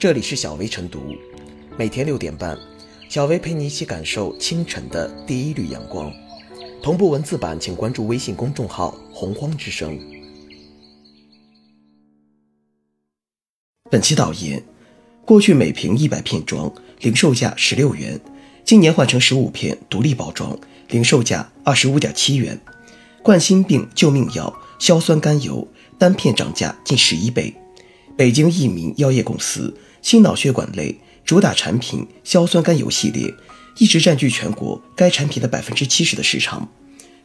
这里是小薇晨读，每天六点半，小薇陪你一起感受清晨的第一缕阳光。同步文字版，请关注微信公众号“洪荒之声”。本期导言：过去每瓶一百片装，零售价十六元，今年换成十五片独立包装，零售价二十五点七元。冠心病救命药硝酸甘油单片涨价近十一倍。北京益民药业公司心脑血管类主打产品硝酸甘油系列，一直占据全国该产品的百分之七十的市场。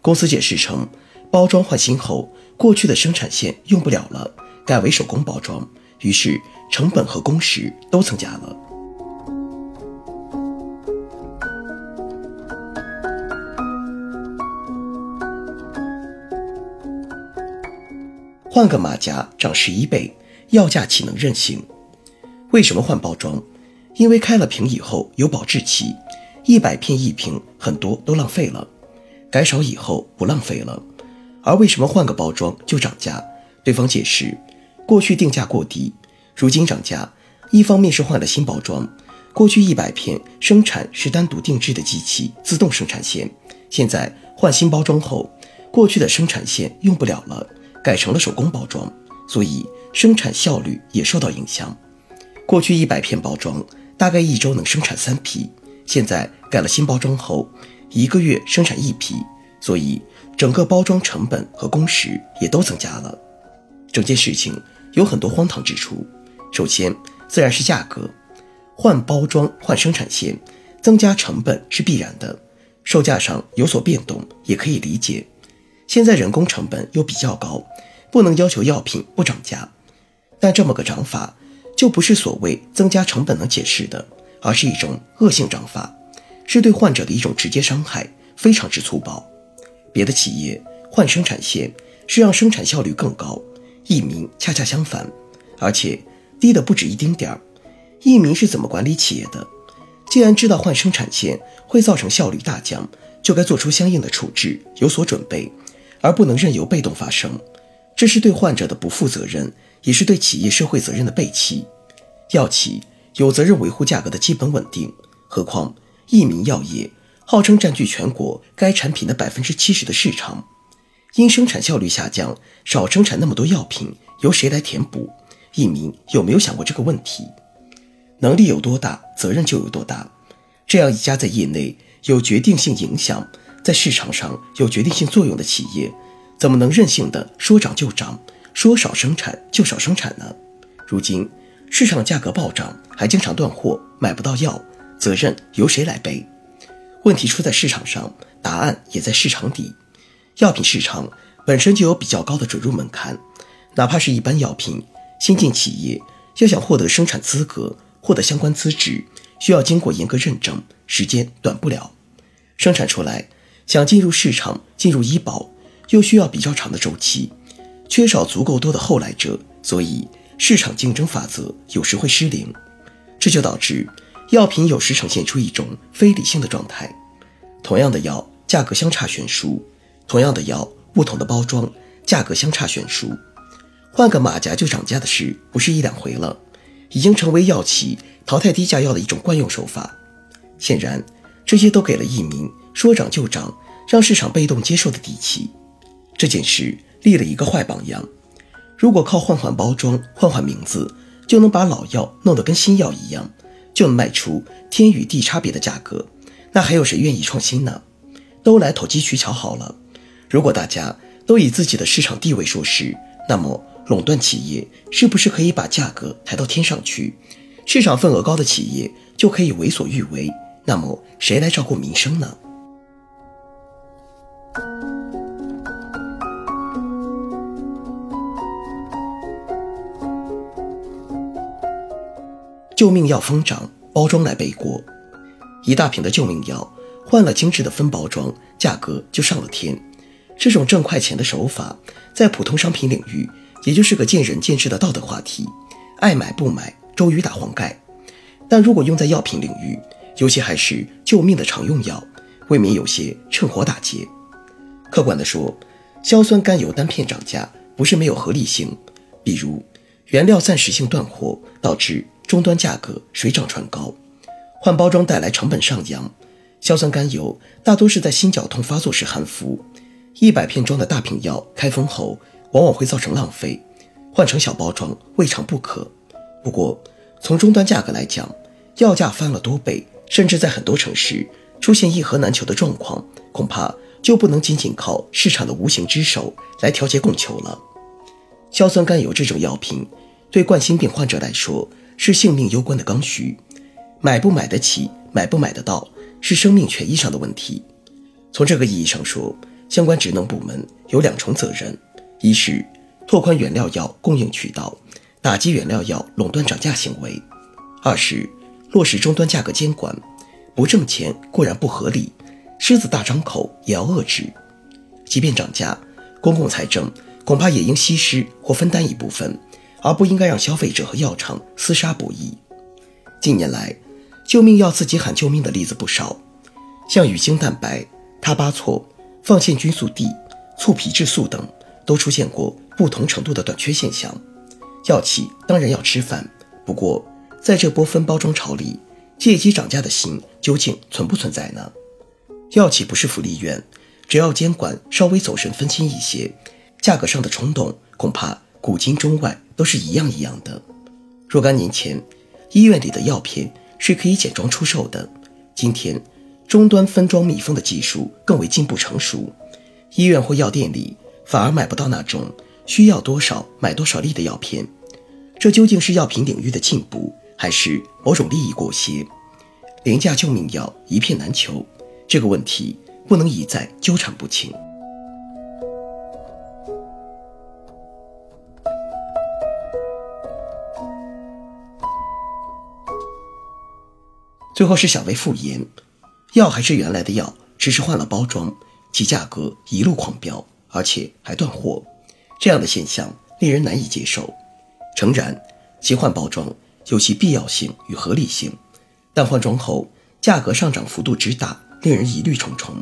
公司解释称，包装换新后，过去的生产线用不了了，改为手工包装，于是成本和工时都增加了。换个马甲涨十一倍，药价岂能任性？为什么换包装？因为开了瓶以后有保质期，一百片一瓶，很多都浪费了。改少以后不浪费了。而为什么换个包装就涨价？对方解释，过去定价过低，如今涨价，一方面是换了新包装，过去一百片生产是单独定制的机器自动生产线，现在换新包装后，过去的生产线用不了了。改成了手工包装，所以生产效率也受到影响。过去一百片包装大概一周能生产三批，现在改了新包装后，一个月生产一批，所以整个包装成本和工时也都增加了。整件事情有很多荒唐之处。首先，自然是价格，换包装换生产线，增加成本是必然的，售价上有所变动也可以理解。现在人工成本又比较高，不能要求药品不涨价，但这么个涨法就不是所谓增加成本能解释的，而是一种恶性涨法，是对患者的一种直接伤害，非常之粗暴。别的企业换生产线是让生产效率更高，益民恰恰相反，而且低的不止一丁点儿。益民是怎么管理企业的？既然知道换生产线会造成效率大降，就该做出相应的处置，有所准备。而不能任由被动发生，这是对患者的不负责任，也是对企业社会责任的背弃。药企有责任维护价格的基本稳定，何况益民药业号称占据全国该产品的百分之七十的市场，因生产效率下降，少生产那么多药品，由谁来填补？益民有没有想过这个问题？能力有多大，责任就有多大。这样一家在业内有决定性影响。在市场上有决定性作用的企业，怎么能任性的说涨就涨，说少生产就少生产呢？如今市场价格暴涨，还经常断货，买不到药，责任由谁来背？问题出在市场上，答案也在市场底。药品市场本身就有比较高的准入门槛，哪怕是一般药品，新进企业要想获得生产资格、获得相关资质，需要经过严格认证，时间短不了，生产出来。想进入市场、进入医保，又需要比较长的周期，缺少足够多的后来者，所以市场竞争法则有时会失灵，这就导致药品有时呈现出一种非理性的状态。同样的药，价格相差悬殊；同样的药，不同的包装，价格相差悬殊。换个马甲就涨价的事，不是一两回了，已经成为药企淘汰低价药的一种惯用手法。显然，这些都给了益民。说涨就涨，让市场被动接受的底气，这件事立了一个坏榜样。如果靠换换包装、换换名字就能把老药弄得跟新药一样，就能卖出天与地差别的价格，那还有谁愿意创新呢？都来投机取巧好了。如果大家都以自己的市场地位说事，那么垄断企业是不是可以把价格抬到天上去？市场份额高的企业就可以为所欲为？那么谁来照顾民生呢？救命药疯涨，包装来背锅。一大瓶的救命药换了精致的分包装，价格就上了天。这种挣快钱的手法，在普通商品领域，也就是个见仁见智的道德话题，爱买不买，周瑜打黄盖。但如果用在药品领域，尤其还是救命的常用药，未免有些趁火打劫。客观地说，硝酸甘油单片涨价不是没有合理性，比如原料暂时性断货，导致终端价格水涨船高，换包装带来成本上扬。硝酸甘油大多是在心绞痛发作时含服，一百片装的大瓶药开封后往往会造成浪费，换成小包装未尝不可。不过，从终端价格来讲，药价翻了多倍，甚至在很多城市出现一盒难求的状况，恐怕就不能仅仅靠市场的无形之手来调节供求了。硝酸甘油这种药品，对冠心病患者来说是性命攸关的刚需，买不买得起，买不买得到。是生命权益上的问题。从这个意义上说，相关职能部门有两重责任：一是拓宽原料药供应渠道，打击原料药垄断涨价行为；二是落实终端价格监管。不挣钱固然不合理，狮子大张口也要遏制。即便涨价，公共财政恐怕也应稀释或分担一部分，而不应该让消费者和药厂厮杀博弈。近年来，救命药自己喊救命的例子不少，像乙酰蛋白、他巴唑、放线菌素 D、促皮质素等，都出现过不同程度的短缺现象。药企当然要吃饭，不过在这波分包装潮里，借机涨价的心究竟存不存在呢？药企不是福利院，只要监管稍微走神分清一些，价格上的冲动恐怕古今中外都是一样一样的。若干年前，医院里的药片。是可以简装出售的。今天，终端分装密封的技术更为进步成熟，医院或药店里反而买不到那种需要多少买多少粒的药片。这究竟是药品领域的进步，还是某种利益裹挟？廉价救命药一片难求，这个问题不能一再纠缠不清。最后是小薇复言，药还是原来的药，只是换了包装，其价格一路狂飙，而且还断货，这样的现象令人难以接受。诚然，其换包装有其必要性与合理性，但换装后价格上涨幅度之大，令人疑虑重重。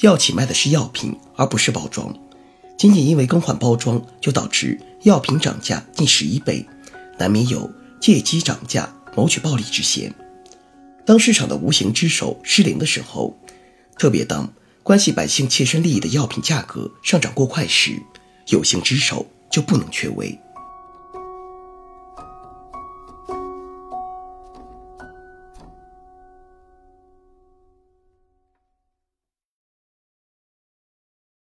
药企卖的是药品，而不是包装，仅仅因为更换包装就导致药品涨价近十一倍，难免有借机涨价谋取暴利之嫌。当市场的无形之手失灵的时候，特别当关系百姓切身利益的药品价格上涨过快时，有形之手就不能缺位。